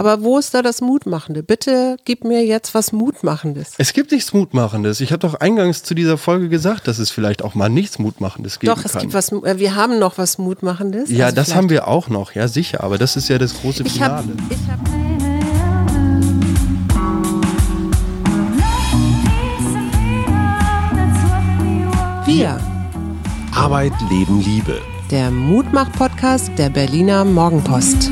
Aber wo ist da das Mutmachende? Bitte gib mir jetzt was Mutmachendes. Es gibt nichts Mutmachendes. Ich habe doch eingangs zu dieser Folge gesagt, dass es vielleicht auch mal nichts Mutmachendes geben Doch, es kann. gibt was, äh, wir haben noch was Mutmachendes. ja, Also das haben wir auch noch, ja sicher, aber das ist ja das große Ich habe Finale. ich hab, wir, Arbeit, Leben, Liebe. der Mutmach-Podcast der Berliner Morgenpost.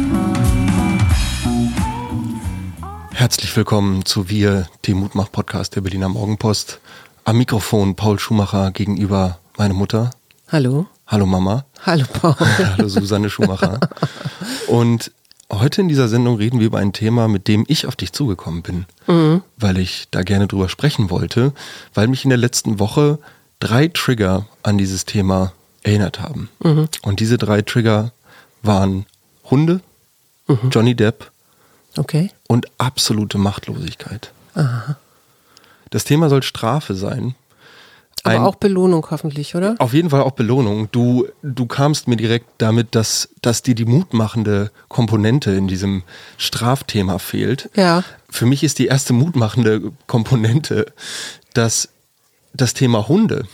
Herzlich willkommen zu Wir, dem Mutmach-Podcast der Berliner Morgenpost. Am Mikrofon Paul Schumacher gegenüber meine Mutter. Hallo? Hallo Mama. Hallo Paul. Hallo Susanne Schumacher. Und heute in dieser Sendung reden wir über ein Thema, mit dem ich auf dich zugekommen bin, weil ich da gerne drüber sprechen wollte, weil mich in der letzten Woche drei Trigger an dieses Thema erinnert haben. Und diese drei Trigger waren Hunde, Johnny Depp Okay. und absolute Machtlosigkeit. Das Thema soll Strafe sein. Aber Ein- auch Belohnung hoffentlich, oder? Auf jeden Fall auch Belohnung. Du, du kamst mir direkt damit, dass, dass dir die mutmachende Komponente in diesem Strafthema fehlt. Ja. Für mich ist die erste mutmachende Komponente, dass das Thema Hunde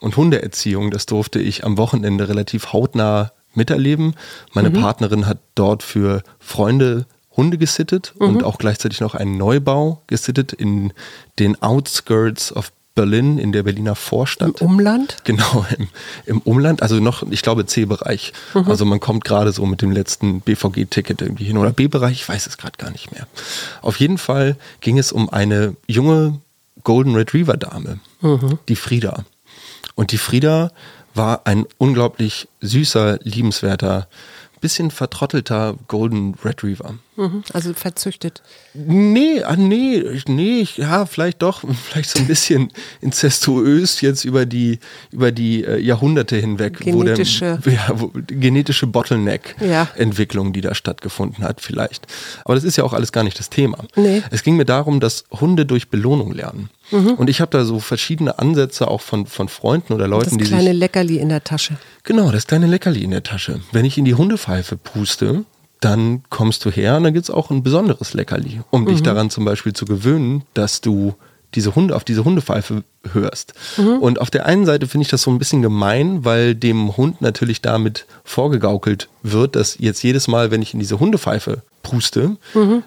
und Hundeerziehung, das durfte ich am Wochenende relativ hautnah miterleben. Meine Partnerin hat dort für Freunde Hunde gesittet und auch gleichzeitig noch einen Neubau gesittet in den Outskirts of Berlin, in der Berliner Vorstadt. Umland? Genau, im, im Umland, also noch, ich glaube C-Bereich. Also man kommt gerade so mit dem letzten BVG-Ticket irgendwie hin. Oder B-Bereich, ich weiß es gerade gar nicht mehr. Auf jeden Fall ging es um eine junge Golden Retriever-Dame, die Frieda. Und die Frieda war ein unglaublich süßer, liebenswerter, bisschen vertrottelter Golden Retriever. Mhm. Also verzüchtet. Nee, ah, nee, nee, ja, vielleicht doch, vielleicht so ein bisschen inzestuös jetzt über die, über die äh, Jahrhunderte hinweg. Genetische. Wo der, ja, wo, genetische Bottleneck-Entwicklung, Ja. die da stattgefunden hat, vielleicht. Aber das ist ja auch alles gar nicht das Thema. Nee. Es ging mir darum, dass Hunde durch Belohnung lernen. Mhm. Und ich habe da so verschiedene Ansätze auch von, von Freunden oder Leuten, Das die kleine sich Leckerli in der Tasche. Genau, das kleine Leckerli in der Tasche. Wenn ich in die Hundepfeife puste, dann kommst du her und dann gibt's auch ein besonderes Leckerli, um dich daran zum Beispiel zu gewöhnen, dass du diese Hunde auf diese Hundepfeife hörst. Und auf der einen Seite finde ich das so ein bisschen gemein, weil dem Hund natürlich damit vorgegaukelt wird, dass jetzt jedes Mal, wenn ich in diese Hundepfeife puste,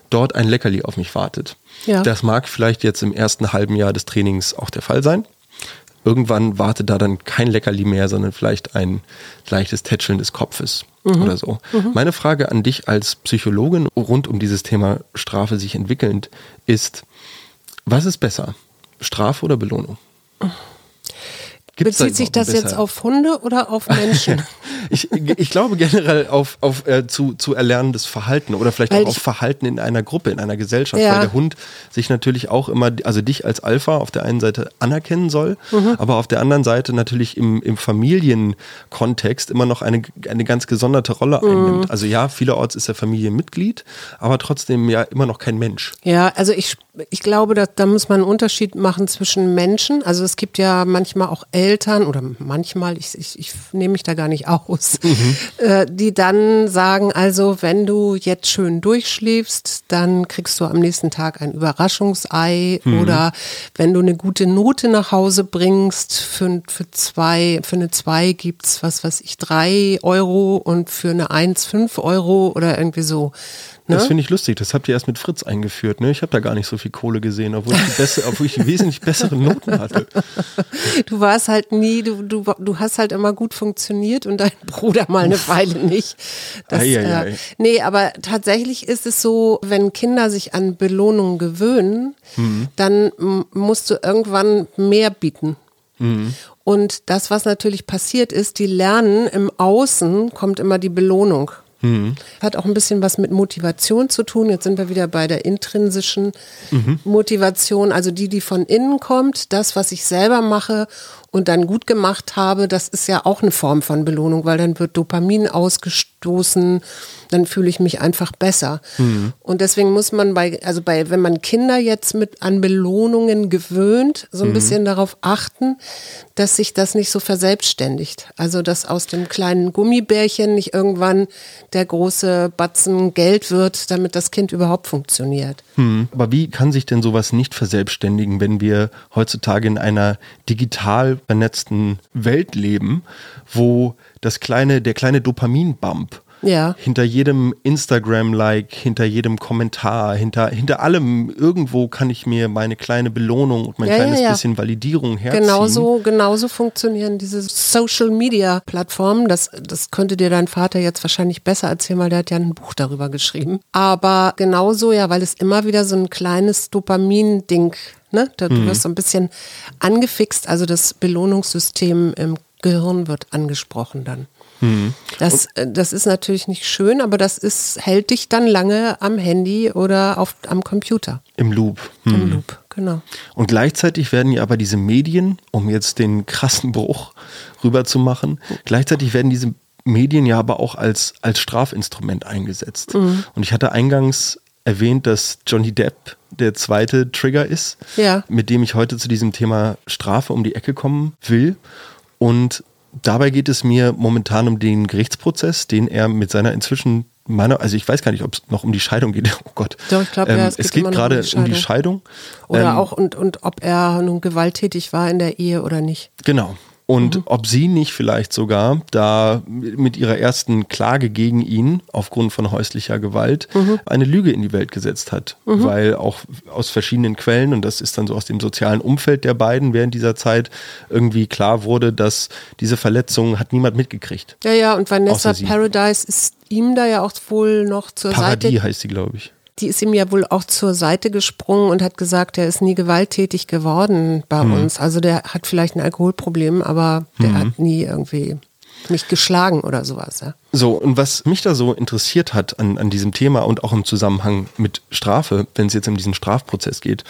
dort ein Leckerli auf mich wartet. Ja. Das mag vielleicht jetzt im ersten halben Jahr des Trainings auch der Fall sein. Irgendwann wartet da dann kein Leckerli mehr, sondern vielleicht ein leichtes Tätscheln des Kopfes oder so. Meine Frage an dich als Psychologin rund um dieses Thema Strafe sich entwickelnd ist, was ist besser? Strafe oder Belohnung? Gibt's da Bezieht sich überhaupt das jetzt auf Hunde oder auf Menschen? Ich, ich glaube generell auf, auf äh, zu, zu erlernendes Verhalten oder vielleicht Weil auch auf Verhalten in einer Gruppe, in einer Gesellschaft, Ja. weil der Hund sich natürlich auch immer, also dich als Alpha auf der einen Seite anerkennen soll, Mhm. aber auf der anderen Seite natürlich im, im Familienkontext immer noch eine, eine ganz gesonderte Rolle Mhm. einnimmt. Also ja, vielerorts ist er Familienmitglied, aber trotzdem ja immer noch kein Mensch. Ja, also ich, ich glaube, da, da muss man einen Unterschied machen zwischen Menschen. Also es gibt ja manchmal auch Eltern oder manchmal, ich, ich, ich nehme mich da gar nicht aus, äh, die dann sagen, also wenn du jetzt schön durchschläfst, dann kriegst du am nächsten Tag ein Überraschungsei oder wenn du eine gute Note nach Hause bringst, für, für zwei, für eine zwei gibt's was weiß ich, drei Euro und für eine eins fünf Euro oder irgendwie so. Ne? Das finde ich lustig. Das habt ihr erst mit Fritz eingeführt. Ne? Ich habe da gar nicht so viel Kohle gesehen, obwohl ich, beste, obwohl ich wesentlich bessere Noten hatte. Du warst halt nie, du, du, du hast halt immer gut funktioniert und dein Bruder mal eine Weile nicht. Das, Ei, ei, ei. Äh, nee, aber tatsächlich ist es so, wenn Kinder sich an Belohnungen gewöhnen, Mhm. dann musst du irgendwann mehr bieten. Mhm. Und das, was natürlich passiert ist, die lernen, im Außen kommt immer die Belohnung. Mhm. Hat auch ein bisschen was mit Motivation zu tun. Jetzt sind wir wieder bei der intrinsischen Mhm. Motivation, also die, die von innen kommt, das, was ich selber mache, und dann gut gemacht habe, das ist ja auch eine Form von Belohnung, weil dann wird Dopamin ausgestoßen, dann fühle ich mich einfach besser. Mhm. Und deswegen muss man bei, also bei, wenn man Kinder jetzt mit an Belohnungen gewöhnt, so ein mhm. bisschen darauf achten, dass sich das nicht so verselbstständigt. Also dass aus dem kleinen Gummibärchen nicht irgendwann der große Batzen Geld wird, damit das Kind überhaupt funktioniert. Mhm. Aber wie kann sich denn sowas nicht verselbstständigen, wenn wir heutzutage in einer digital vernetzten Welt leben, wo das kleine, der kleine Dopaminbump ja. hinter jedem Instagram-Like, hinter jedem Kommentar, hinter, hinter allem, irgendwo kann ich mir meine kleine Belohnung und mein ja, kleines ja, bisschen Validierung herziehen. Genauso, genauso funktionieren diese Social-Media-Plattformen. Das, das könnte dir dein Vater jetzt wahrscheinlich besser erzählen, weil der hat ja ein Buch darüber geschrieben. Aber genauso, ja, weil es immer wieder so ein kleines Dopamin-Ding Ne? Da, du mhm. wirst so ein bisschen angefixt, also das Belohnungssystem im Gehirn wird angesprochen dann. Mhm. Das, äh, das ist natürlich nicht schön, aber das ist, hält dich dann lange am Handy oder auf, am Computer. Im Loop. Mhm. Im Loop, genau. Und gleichzeitig werden ja aber diese Medien, um jetzt den krassen Bruch rüberzumachen, gleichzeitig werden diese Medien ja aber auch als, als Strafinstrument eingesetzt. Mhm. Und ich hatte eingangs erwähnt, dass Johnny Depp der zweite Trigger ist, ja. mit dem ich heute zu diesem Thema Strafe um die Ecke kommen will. Und dabei geht es mir momentan um den Gerichtsprozess, den er mit seiner inzwischen meiner, also ich weiß gar nicht, ob es noch um die Scheidung geht. Oh Gott. Doch, ich glaube, ähm, ja, es, es geht, geht gerade um, um die Scheidung. Oder ähm, auch und, und ob er nun gewalttätig war in der Ehe oder nicht. Genau. Und mhm. ob sie nicht vielleicht sogar da mit ihrer ersten Klage gegen ihn aufgrund von häuslicher Gewalt mhm. eine Lüge in die Welt gesetzt hat. Mhm. Weil auch aus verschiedenen Quellen, und das ist dann so aus dem sozialen Umfeld der beiden während dieser Zeit, irgendwie klar wurde, dass diese Verletzung hat niemand mitgekriegt. Ja, ja, und Vanessa Paradise ist ihm da ja auch wohl noch zur Paradis Seite. heißt sie, glaube ich die ist ihm ja wohl auch zur Seite gesprungen und hat gesagt, er ist nie gewalttätig geworden bei mhm. uns. Also der hat vielleicht ein Alkoholproblem, aber der mhm. hat nie irgendwie mich geschlagen oder sowas. Ja. So, und was mich da so interessiert hat an, an diesem Thema und auch im Zusammenhang mit Strafe, wenn es jetzt um diesen Strafprozess geht,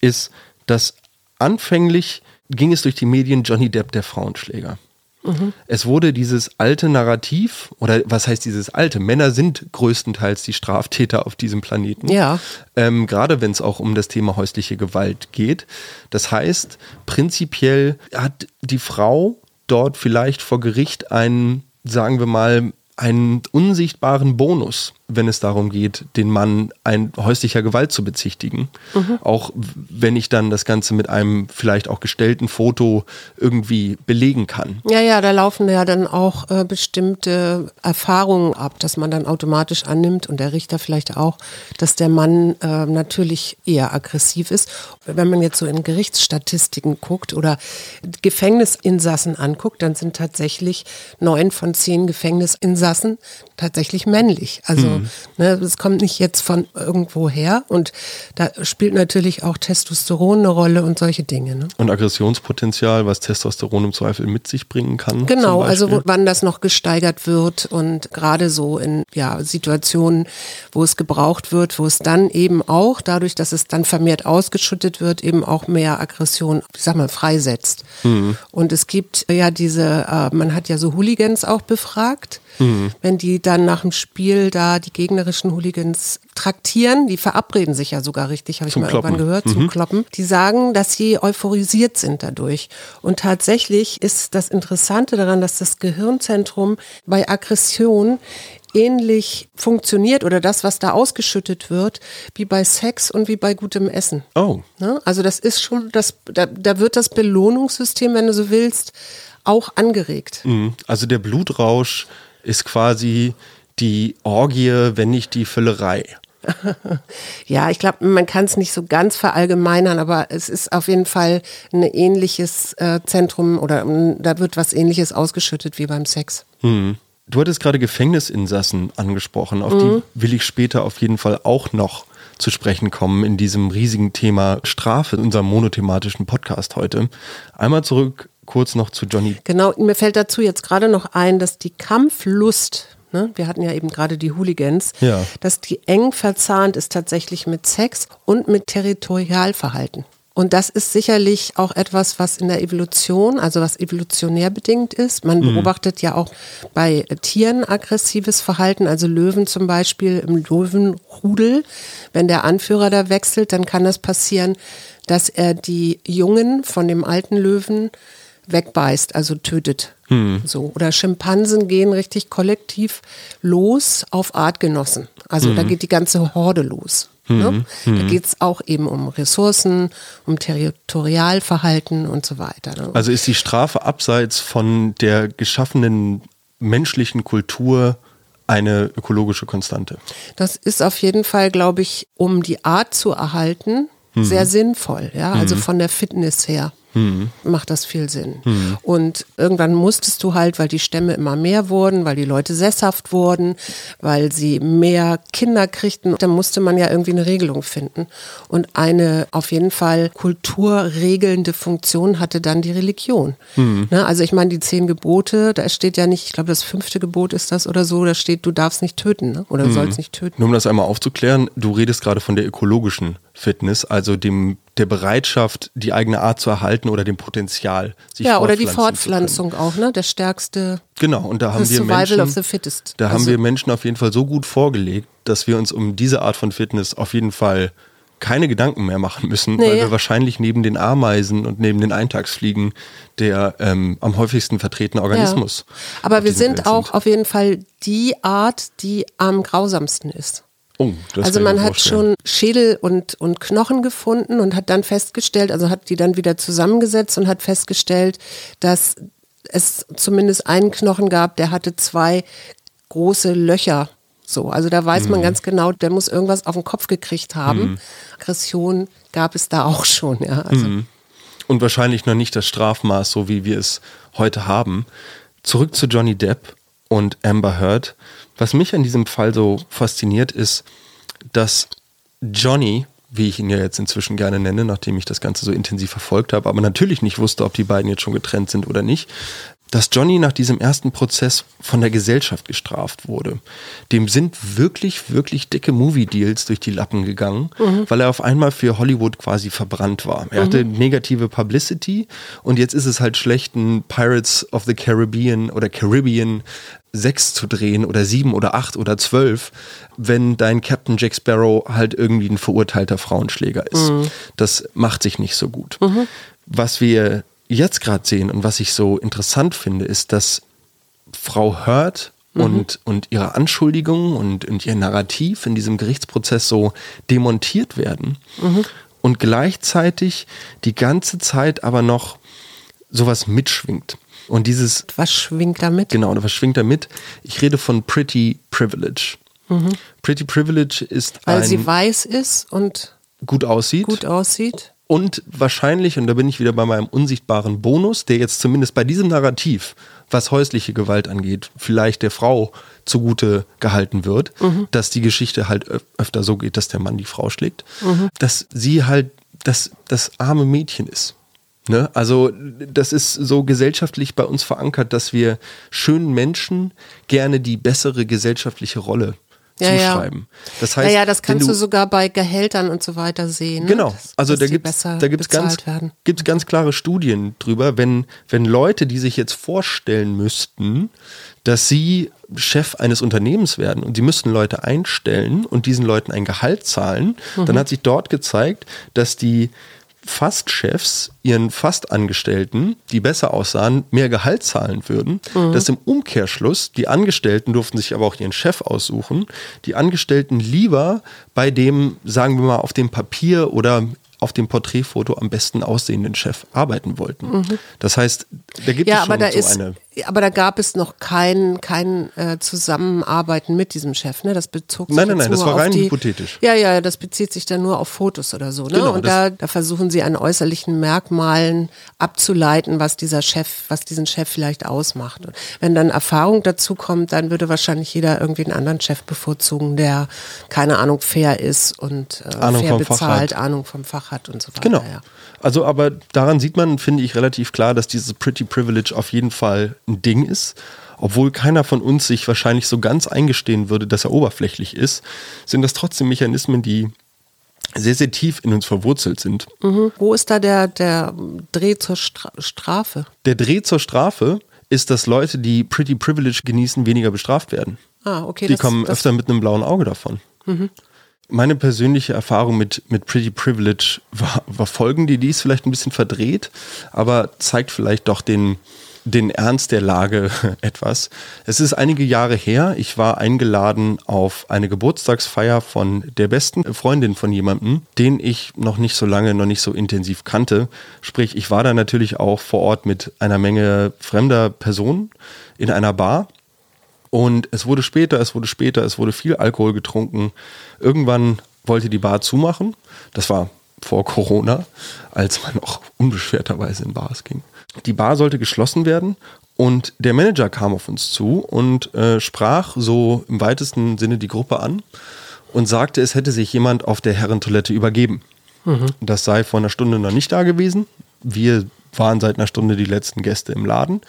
ist, dass anfänglich ging es durch die Medien Johnny Depp der Frauenschläger. Mhm. Es wurde dieses alte Narrativ, oder was heißt dieses alte? Männer sind größtenteils die Straftäter auf diesem Planeten. Ja. Ähm, gerade wenn es auch um das Thema häusliche Gewalt geht. Das heißt, prinzipiell hat die Frau dort vielleicht vor Gericht einen, sagen wir mal, einen unsichtbaren Bonus wenn es darum geht, den Mann ein häuslicher Gewalt zu bezichtigen. Mhm. Auch wenn ich dann das Ganze mit einem vielleicht auch gestellten Foto irgendwie belegen kann. Ja, ja, da laufen ja dann auch äh, bestimmte Erfahrungen ab, dass man dann automatisch annimmt und der Richter vielleicht auch, dass der Mann äh, natürlich eher aggressiv ist. Wenn man jetzt so in Gerichtsstatistiken guckt oder Gefängnisinsassen anguckt, dann sind tatsächlich neun von zehn Gefängnisinsassen tatsächlich männlich. Also mhm. Ne, das kommt nicht jetzt von irgendwo her und da spielt natürlich auch Testosteron eine Rolle und solche Dinge. Ne? Und Aggressionspotenzial, was Testosteron im Zweifel mit sich bringen kann. Genau, also wo, wann das noch gesteigert wird und gerade so in ja, Situationen, wo es gebraucht wird, wo es dann eben auch, dadurch, dass es dann vermehrt ausgeschüttet wird, eben auch mehr Aggression, ich sag mal, freisetzt. Mhm. Und es gibt ja diese, äh, man hat ja so Hooligans auch befragt, mhm. wenn die dann nach dem Spiel da die gegnerischen Hooligans traktieren. Die verabreden sich ja sogar richtig, habe ich mal Kloppen. irgendwann gehört, mhm. zum Kloppen. Die sagen, dass sie euphorisiert sind dadurch. Und tatsächlich ist das Interessante daran, dass das Gehirnzentrum bei Aggression ähnlich funktioniert oder das, was da ausgeschüttet wird, wie bei Sex und wie bei gutem Essen. Oh. Ne? Also das ist schon, das, da, da wird das Belohnungssystem, wenn du so willst, auch angeregt. Mhm. Also der Blutrausch ist quasi die Orgie, wenn nicht die Füllerei. ja, ich glaube, man kann es nicht so ganz verallgemeinern, aber es ist auf jeden Fall ein ähnliches äh, Zentrum oder um, da wird was ähnliches ausgeschüttet wie beim Sex. Hm. Du hattest gerade Gefängnisinsassen angesprochen, auf mhm. die will ich später auf jeden Fall auch noch zu sprechen kommen in diesem riesigen Thema Strafe, in unserem monothematischen Podcast heute. Einmal zurück kurz noch zu Johnny. Genau, mir fällt dazu jetzt gerade noch ein, dass die Kampflust Ne? Wir hatten ja eben gerade die Hooligans, ja. dass die eng verzahnt ist tatsächlich mit Sex und mit Territorialverhalten. Und das ist sicherlich auch etwas, was in der Evolution, also was evolutionär bedingt ist. Man beobachtet ja auch bei Tieren aggressives Verhalten, also Löwen zum Beispiel im Löwenrudel. Wenn der Anführer da wechselt, dann kann das passieren, dass er die Jungen von dem alten Löwen wegbeißt, also tötet. So. Oder Schimpansen gehen richtig kollektiv los auf Artgenossen. Also da geht die ganze Horde los. Ne? Da geht es auch eben um Ressourcen, um Territorialverhalten und so weiter. Ne? Also ist die Strafe abseits von der geschaffenen menschlichen Kultur eine ökologische Konstante. Das ist auf jeden Fall, glaube ich, um die Art zu erhalten, sehr sinnvoll. Ja, also von der Fitness her Mhm. macht das viel Sinn. Und irgendwann musstest du halt, weil die Stämme immer mehr wurden, weil die Leute sesshaft wurden, weil sie mehr Kinder kriegten, dann musste man ja irgendwie eine Regelung finden. Und eine auf jeden Fall kulturregelnde Funktion hatte dann die Religion. Ne, also ich meine, die zehn Gebote, da steht ja nicht, ich glaube, das fünfte Gebot ist das oder so, da steht, du darfst nicht töten ne? oder du sollst nicht töten. Nur um das einmal aufzuklären, du redest gerade von der ökologischen Fitness, also dem der Bereitschaft, die eigene Art zu erhalten oder dem Potenzial, sich Ja, oder die. Fortpflanzung auch, ne? Der stärkste Genau, und da haben wir survival Menschen, of the fittest. da haben Also- wir Menschen auf jeden Fall so gut vorgelegt, dass wir uns um diese Art von Fitness auf jeden Fall keine Gedanken mehr machen müssen, Nee. weil wir wahrscheinlich neben den Ameisen und neben den Eintagsfliegen der ähm, am häufigsten vertretene Organismus. Ja. Aber wir sind Welt auch auf jeden Fall die Art, die am grausamsten ist. Oh, also man hat schon Schädel und, und Knochen gefunden und hat dann festgestellt, also hat die dann wieder zusammengesetzt und hat festgestellt, dass es zumindest einen Knochen gab, der hatte zwei große Löcher. So, also da weiß Mhm. man ganz genau, der muss irgendwas auf den Kopf gekriegt haben. Aggression gab es da auch schon, ja. Also, Mhm. und wahrscheinlich noch nicht das Strafmaß, so wie wir es heute haben. Zurück zu Johnny Depp und Amber Heard. Was mich an diesem Fall so fasziniert, ist, dass Johnny, wie ich ihn ja jetzt inzwischen gerne nenne, nachdem ich das Ganze so intensiv verfolgt habe, aber natürlich nicht wusste, ob die beiden jetzt schon getrennt sind oder nicht, dass Johnny nach diesem ersten Prozess von der Gesellschaft gestraft wurde. Dem sind wirklich, wirklich dicke Movie-Deals durch die Lappen gegangen, weil er auf einmal für Hollywood quasi verbrannt war. Er hatte negative Publicity und jetzt ist es halt schlecht, ein Pirates of the Caribbean oder Caribbean 6 zu drehen oder 7 oder 8 oder 12, wenn dein Captain Jack Sparrow halt irgendwie ein verurteilter Frauenschläger ist. Das macht sich nicht so gut. Was wir jetzt gerade sehen und was ich so interessant finde, ist, dass Frau Hurt und, und ihre Anschuldigungen und, und ihr Narrativ in diesem Gerichtsprozess so demontiert werden und gleichzeitig die ganze Zeit aber noch sowas mitschwingt. Und dieses, was schwingt damit? genau, und was schwingt damit? Ich rede von Pretty Privilege. Pretty Privilege ist Weil sie weiß ist und gut aussieht gut aussieht. und wahrscheinlich, und da bin ich wieder bei meinem unsichtbaren Bonus, der jetzt zumindest bei diesem Narrativ, was häusliche Gewalt angeht, vielleicht der Frau zugute gehalten wird, dass die Geschichte halt öf öfter so geht, dass der Mann die Frau schlägt, dass sie halt das, das arme Mädchen ist. Ne? Also das ist so gesellschaftlich bei uns verankert, dass wir schönen Menschen gerne die bessere gesellschaftliche Rolle Ja, ja. zuschreiben. Das heißt, ja, ja, das kannst du, sogar bei Gehältern und so weiter sehen. ne? Genau, Dass- also dass da gibt es da gibt's ganz, gibt's ganz klare Studien drüber, wenn, wenn Leute, die sich jetzt vorstellen müssten, dass sie Chef eines Unternehmens werden und sie müssten Leute einstellen und diesen Leuten ein Gehalt zahlen, Mhm. dann hat sich dort gezeigt, dass die Fastchefs ihren Fastangestellten, die besser aussahen, mehr Gehalt zahlen würden. Mhm. Dass im Umkehrschluss die Angestellten durften sich aber auch ihren Chef aussuchen, die Angestellten lieber bei dem, sagen wir mal, auf dem Papier oder auf dem Porträtfoto am besten aussehenden Chef arbeiten wollten. Das heißt, da gibt Mhm. Ja, es schon so ist, eine. Aber da gab es noch kein, kein äh, Zusammenarbeiten mit diesem Chef, ne? Das bezog sich Nein, nein, nein, das war rein die, hypothetisch. Ja, ja, das bezieht sich dann nur auf Fotos oder so, ne? Genau, Und da, da versuchen sie an äußerlichen Merkmalen abzuleiten, was dieser Chef, was diesen Chef vielleicht ausmacht. Und wenn dann Erfahrung dazu kommt, dann würde wahrscheinlich jeder irgendwie einen anderen Chef bevorzugen, der keine Ahnung fair ist und äh, fair bezahlt. Ahnung vom Fach hat und so weiter. Genau. Ja. Also, aber daran sieht man, finde ich, relativ klar, dass dieses Pretty Privilege auf jeden Fall ein Ding ist. Obwohl keiner von uns sich wahrscheinlich so ganz eingestehen würde, dass er oberflächlich ist, sind das trotzdem Mechanismen, die sehr, sehr tief in uns verwurzelt sind. Mhm. Wo ist da der, der Dreh zur Stra Strafe? Der Dreh zur Strafe ist, dass Leute, die Pretty Privilege genießen, weniger bestraft werden. Ah, okay. Die das- kommen das, öfter mit einem blauen Auge davon. Meine persönliche Erfahrung mit, mit Pretty Privilege war, war folgende, die ist vielleicht ein bisschen verdreht, aber zeigt vielleicht doch den, den Ernst der Lage etwas. Es ist einige Jahre her, ich war eingeladen auf eine Geburtstagsfeier von der besten Freundin von jemandem, den ich noch nicht so lange, noch nicht so intensiv kannte. Sprich, ich war da natürlich auch vor Ort mit einer Menge fremder Personen in einer Bar. Und es wurde später, es wurde später, es wurde viel Alkohol getrunken. Irgendwann wollte die Bar zumachen. Das war vor Corona, als man noch unbeschwerterweise in Bars ging. Die Bar sollte geschlossen werden und der Manager kam auf uns zu und äh, sprach so im weitesten Sinne die Gruppe an und sagte, es hätte sich jemand auf der Herrentoilette übergeben. Das sei vor einer Stunde noch nicht da gewesen. Wir waren seit einer Stunde die letzten Gäste im Laden.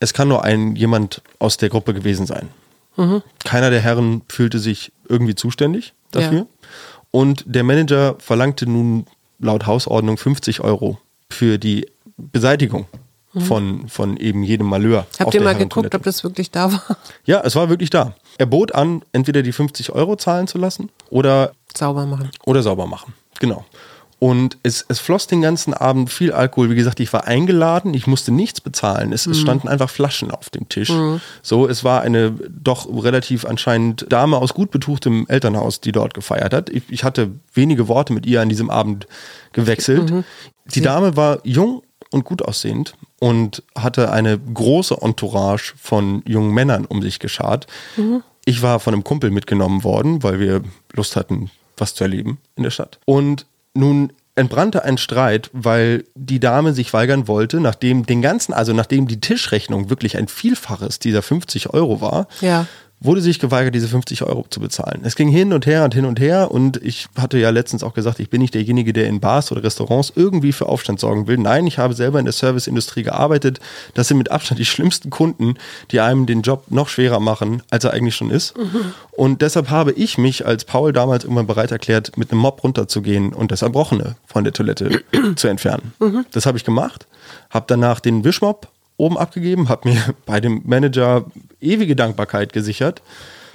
Es kann nur ein jemand aus der Gruppe gewesen sein. Keiner der Herren fühlte sich irgendwie zuständig dafür. Ja. Und der Manager verlangte nun laut Hausordnung 50 Euro für die Beseitigung von, von eben jedem Malheur. Habt ihr mal geguckt, ob das wirklich da war? Ja, es war wirklich da. Er bot an, entweder die 50 Euro zahlen zu lassen oder Sauber machen. oder sauber machen. Genau. Und es, es floss den ganzen Abend viel Alkohol. Wie gesagt, ich war eingeladen, ich musste nichts bezahlen. Es, es standen einfach Flaschen auf dem Tisch. So, es war eine doch relativ anscheinend Dame aus gut betuchtem Elternhaus, die dort gefeiert hat. Ich, ich hatte wenige Worte mit ihr an diesem Abend gewechselt. Die Dame war jung und gut aussehend und hatte eine große Entourage von jungen Männern um sich geschart. Ich war von einem Kumpel mitgenommen worden, weil wir Lust hatten, was zu erleben in der Stadt. Und nun entbrannte ein Streit, weil die Dame sich weigern wollte, nachdem den ganzen, also nachdem die Tischrechnung wirklich ein Vielfaches dieser 50 Euro war, Ja. Wurde sich geweigert, diese 50 Euro zu bezahlen. Es ging hin und her und hin und her und ich hatte ja letztens auch gesagt, ich bin nicht derjenige, der in Bars oder Restaurants irgendwie für Aufstand sorgen will. Nein, ich habe selber in der Serviceindustrie gearbeitet. Das sind mit Abstand die schlimmsten Kunden, die einem den Job noch schwerer machen, als er eigentlich schon ist. Und deshalb habe ich mich als Paul damals irgendwann bereit erklärt, mit einem Mob runterzugehen und das Erbrochene von der Toilette zu entfernen. Das habe ich gemacht, habe danach den Wischmob oben abgegeben, habe mir bei dem Manager ewige Dankbarkeit gesichert,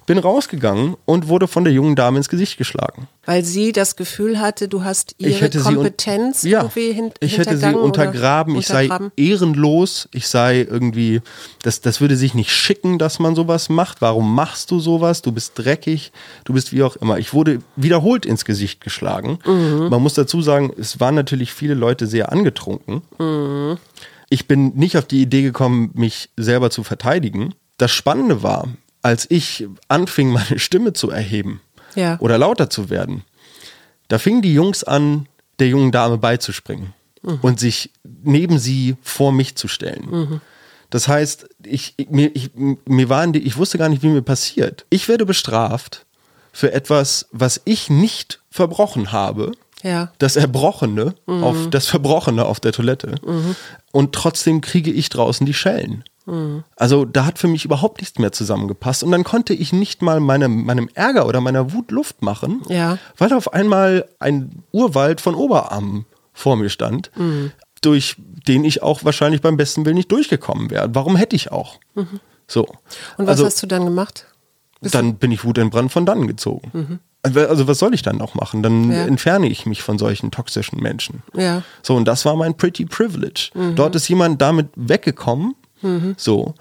bin rausgegangen und wurde von der jungen Dame ins Gesicht geschlagen. Weil sie das Gefühl hatte, du hast ihre Kompetenz ja, irgendwie hin ich hätte sie untergraben, ich sei untergraben. ehrenlos, ich sei irgendwie, das, das würde sich nicht schicken, dass man sowas macht. Warum machst du sowas? Du bist dreckig, du bist wie auch immer. Ich wurde wiederholt ins Gesicht geschlagen. Mhm. Man muss dazu sagen, es waren natürlich viele Leute sehr angetrunken. Mhm. Ich bin nicht auf die Idee gekommen, mich selber zu verteidigen. Das Spannende war, als ich anfing, meine Stimme zu erheben Ja. oder lauter zu werden, da fingen die Jungs an, der jungen Dame beizuspringen und sich neben sie vor mich zu stellen. Das heißt, ich, mir, ich, mir waren die, ich wusste gar nicht, wie mir passiert. Ich werde bestraft für etwas, was ich nicht verbrochen habe. Ja. Das Erbrochene, auf, das Verbrochene auf der Toilette. Und trotzdem kriege ich draußen die Schellen. Also da hat für mich überhaupt nichts mehr zusammengepasst. Und dann konnte ich nicht mal meinem, meinem Ärger oder meiner Wut Luft machen, Ja. weil auf einmal ein Urwald von Oberarmen vor mir stand, durch den ich auch wahrscheinlich beim besten Willen nicht durchgekommen wäre. Warum hätte ich auch? So. Und was also, hast du dann gemacht? dann bin ich wutentbrannt von dannen gezogen. Also was soll ich dann noch machen? Dann Mhm. Ja. entferne ich mich von solchen toxischen Menschen. Ja. So, und das war mein Pretty Privilege. Mhm. Dort ist jemand damit weggekommen. So.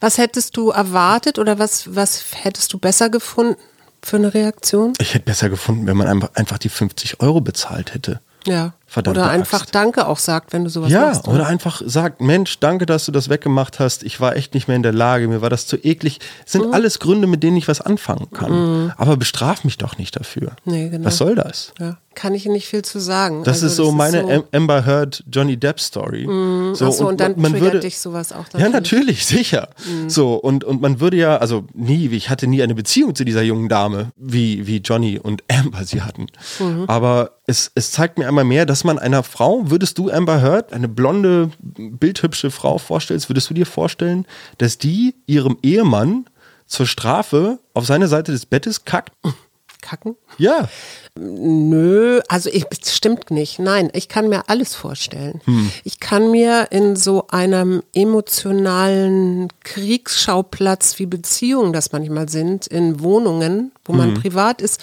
Was hättest du erwartet oder was, was hättest du besser gefunden für eine Reaktion? Ich hätte besser gefunden, wenn man einfach, die 50 Euro bezahlt hätte. Ja. Verdammte oder einfach Axt. Danke auch sagt, wenn du sowas Ja, machst. ne? oder einfach sagt, Mensch, danke, dass du das weggemacht hast. Ich war echt nicht mehr in der Lage, mir war das zu eklig. Das sind Mhm. alles Gründe, mit denen ich was anfangen kann. Aber bestraf mich doch nicht dafür. Nee, genau. Was soll das? Ja. Kann ich nicht viel zu sagen. Das Also ist so meine Am- Amber Heard Johnny Depp Story. So, Ach so, und dann man triggert würde, dich sowas auch Ja, natürlich. Mhm. natürlich, sicher. So, und, und man würde ja, also nie, ich hatte nie eine Beziehung zu dieser jungen Dame, wie, wie Johnny und Amber sie hatten. Mhm. Aber es, es zeigt mir einmal mehr, dass man einer Frau, würdest du Amber Heard, eine blonde, bildhübsche Frau vorstellst, würdest du dir vorstellen, dass die ihrem Ehemann zur Strafe auf seine Seite des Bettes kackt? Kacken? Ja. Nö, also ich, es stimmt nicht. Nein, ich kann mir alles vorstellen. Ich kann mir in so einem emotionalen Kriegsschauplatz wie Beziehungen das manchmal sind, in Wohnungen, wo man privat ist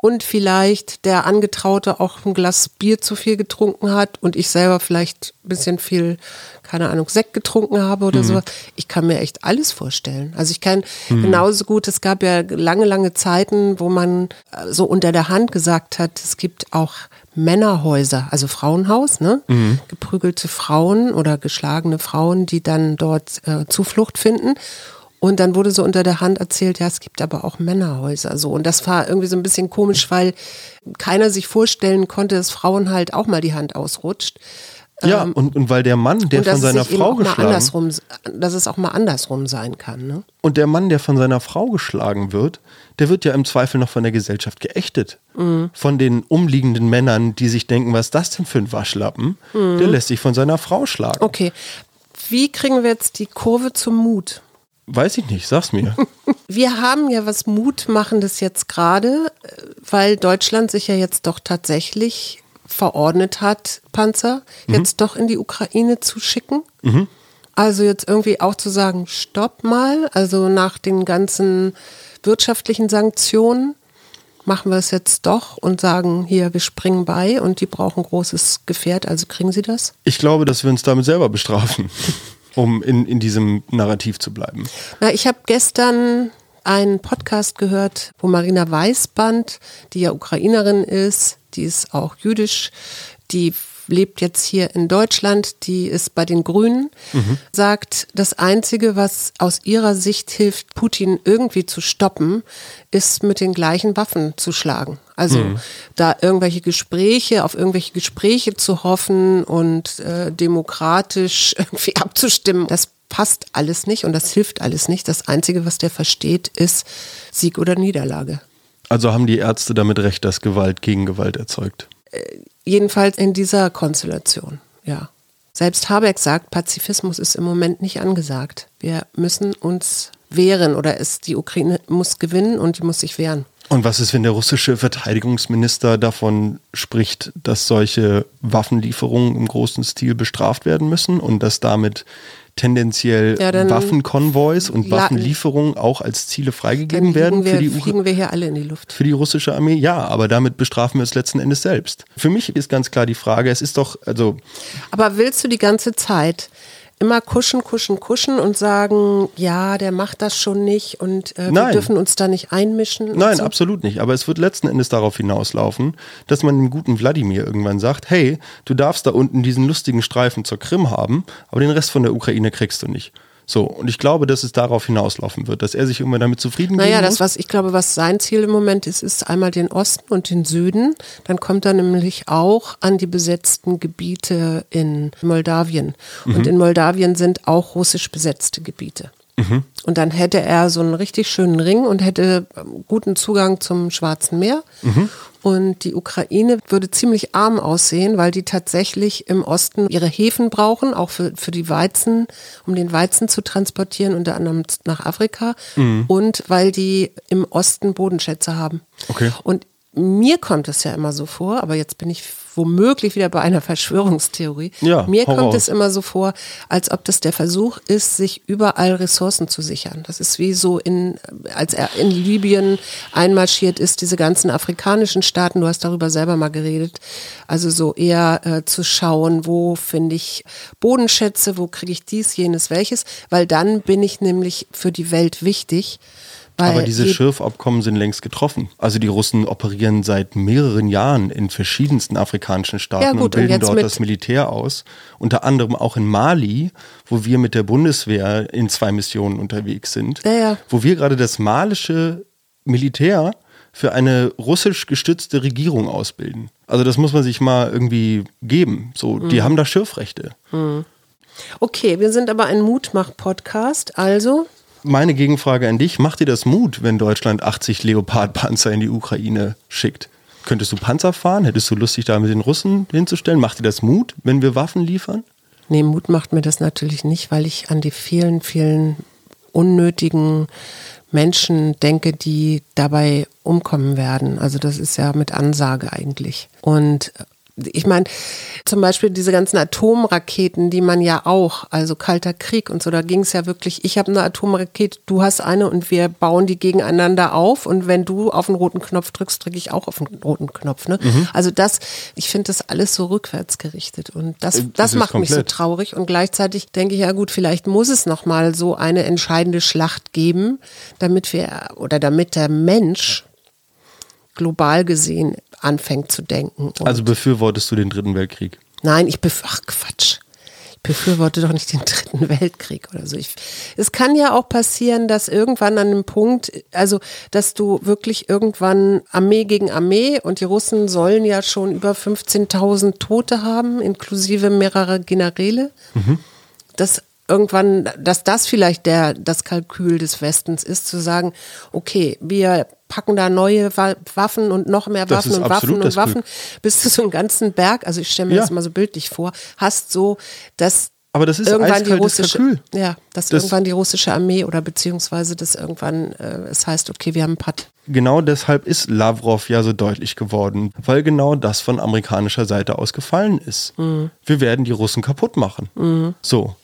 und vielleicht der Angetraute auch ein Glas Bier zu viel getrunken hat und ich selber vielleicht ein bisschen viel, keine Ahnung, Sekt getrunken habe oder sowas. Ich kann mir echt alles vorstellen. Also ich kann genauso gut, es gab ja lange, lange Zeiten, wo man äh, so unter der Hand gesagt hat, es gibt auch Männerhäuser, also Frauenhaus, ne? Geprügelte Frauen oder geschlagene Frauen, die dann dort äh, Zuflucht finden. Und dann wurde so unter der Hand erzählt, ja, es gibt aber auch Männerhäuser. So. Und das war irgendwie so ein bisschen komisch, weil keiner sich vorstellen konnte, dass Frauen halt auch mal die Hand ausrutscht. Ja, und, und weil der Mann, der von seiner Frau geschlagen andersrum, dass es auch mal andersrum sein kann. Ne? und der Mann, der von seiner Frau geschlagen wird, der wird ja im Zweifel noch von der Gesellschaft geächtet. Mhm. Von den umliegenden Männern, die sich denken, was ist das denn für ein Waschlappen? Mhm. Der lässt sich von seiner Frau schlagen. Okay. Wie kriegen wir jetzt die Kurve zum Mut? Weiß ich nicht, sag's mir. Wir haben ja was Mutmachendes jetzt gerade, weil Deutschland sich ja jetzt doch tatsächlich verordnet hat, Panzer jetzt doch in die Ukraine zu schicken. Also jetzt irgendwie auch zu sagen, stopp mal, also nach den ganzen wirtschaftlichen Sanktionen machen wir es jetzt doch und sagen, hier, wir springen bei und die brauchen großes Gefährt, also kriegen sie das? Ich glaube, dass wir uns damit selber bestrafen, um in, in diesem Narrativ zu bleiben. Na, ich habe gestern einen Podcast gehört, wo Marina Weißband, die ja Ukrainerin ist, die ist auch jüdisch, die lebt jetzt hier in Deutschland, die ist bei den Grünen, sagt, das Einzige, was aus ihrer Sicht hilft, Putin irgendwie zu stoppen, ist mit den gleichen Waffen zu schlagen. Also da irgendwelche Gespräche, auf irgendwelche Gespräche zu hoffen und äh, demokratisch irgendwie abzustimmen, das passt alles nicht und das hilft alles nicht. Das Einzige, was der versteht, ist Sieg oder Niederlage. Also haben die Ärzte damit recht, dass Gewalt gegen Gewalt erzeugt. Jedenfalls in dieser Konstellation, ja. Selbst Habeck sagt, Pazifismus ist im Moment nicht angesagt. Wir müssen uns wehren oder es, die Ukraine muss gewinnen und die muss sich wehren. Und was ist, wenn der russische Verteidigungsminister davon spricht, dass solche Waffenlieferungen im großen Stil bestraft werden müssen und dass damit tendenziell Ja, Waffenkonvois und Waffenlieferungen auch als Ziele freigegeben werden fliegen für wir, die, fliegen wir hier alle in die Luft. für die russische Armee? Ja, aber damit bestrafen wir es letzten Endes selbst. Für mich ist ganz klar die Frage, es ist doch, also Aber willst du die ganze Zeit immer kuschen, kuschen, kuschen und sagen, ja, der macht das schon nicht und äh, wir dürfen uns da nicht einmischen? Nein, so? absolut nicht. Aber es wird letzten Endes darauf hinauslaufen, dass man dem guten Wladimir irgendwann sagt, hey, du darfst da unten diesen lustigen Streifen zur Krim haben, aber den Rest von der Ukraine kriegst du nicht. So, und ich glaube, dass es darauf hinauslaufen wird, dass er sich irgendwann damit zufrieden Naja, geben das, muss. was ich glaube, was sein Ziel im Moment ist, ist einmal den Osten und den Süden. Dann kommt er nämlich auch an die besetzten Gebiete in Moldawien. Und in Moldawien sind auch russisch besetzte Gebiete. Und dann hätte er so einen richtig schönen Ring und hätte guten Zugang zum Schwarzen Meer. Und die Ukraine würde ziemlich arm aussehen, weil die tatsächlich im Osten ihre Häfen brauchen, auch für, für die Weizen, um den Weizen zu transportieren, unter anderem nach Afrika. Und weil die im Osten Bodenschätze haben. Okay. Und mir kommt es ja immer so vor, aber jetzt bin ich womöglich wieder bei einer Verschwörungstheorie. Ja, mir kommt es immer so vor, als ob das der Versuch ist, sich überall Ressourcen zu sichern. Das ist wie so in, als er in Libyen einmarschiert ist, diese ganzen afrikanischen Staaten, du hast darüber selber mal geredet, also so eher äh, zu schauen, wo finde ich Bodenschätze, wo kriege ich dies, jenes, welches, weil dann bin ich nämlich für die Welt wichtig. Aber diese Schürfabkommen sind längst getroffen. Also die Russen operieren seit mehreren Jahren in verschiedensten afrikanischen Staaten Ja, und gut, und bilden jetzt dort das Militär aus. Unter anderem auch in Mali, wo wir mit der Bundeswehr in zwei Missionen unterwegs sind. Ja, ja. Wo wir gerade das malische Militär für eine russisch gestützte Regierung ausbilden. Also das muss man sich mal irgendwie geben. So, Mhm. die haben da Schürfrechte. Okay, wir sind aber ein Mutmach-Podcast, also Meine Gegenfrage an dich, macht dir das Mut, wenn Deutschland 80 Leopard-Panzer in die Ukraine schickt? Könntest du Panzer fahren? Hättest du Lust, dich da mit den Russen hinzustellen? Macht dir das Mut, wenn wir Waffen liefern? Nee, Mut macht mir das natürlich nicht, weil ich an die vielen, vielen unnötigen Menschen denke, die dabei umkommen werden. Also das ist ja mit Ansage eigentlich. Und ich meine, zum Beispiel diese ganzen Atomraketen, die man ja auch, also Kalter Krieg und so, da ging es ja wirklich, ich habe eine Atomrakete, du hast eine und wir bauen die gegeneinander auf und wenn du auf den roten Knopf drückst, drücke ich auch auf den roten Knopf. Ne? Mhm. Also das, ich finde das alles so rückwärts gerichtet und das, äh, das, das macht mich so traurig und gleichzeitig denke ich, ja gut, vielleicht muss es nochmal so eine entscheidende Schlacht geben, damit wir oder damit der Mensch global gesehen anfängt zu denken. Und also befürwortest du den Dritten Weltkrieg? Nein, ich bef ach Quatsch. Ich befürworte doch nicht den Dritten Weltkrieg oder so. Ich, es kann ja auch passieren, dass irgendwann an einem Punkt, also dass du wirklich irgendwann Armee gegen Armee und die Russen sollen ja schon über 15.000 Tote haben, inklusive mehrerer Generäle. Mhm. Dass irgendwann, dass das vielleicht der, das Kalkül des Westens ist, zu sagen, okay, wir packen da neue Waffen und noch mehr Waffen und Waffen und Waffen, bis du so einen ganzen Berg, also ich stelle mir ja. das mal so bildlich vor, hast so, dass aber das ist irgendwann die russische, Kalkül. ja, dass das irgendwann die russische Armee oder beziehungsweise dass irgendwann äh, es heißt, okay, wir haben einen Patt. Genau deshalb ist Lavrov ja so deutlich geworden, weil genau das von amerikanischer Seite aus gefallen ist. Mhm. Wir werden die Russen kaputt machen. Mhm. So.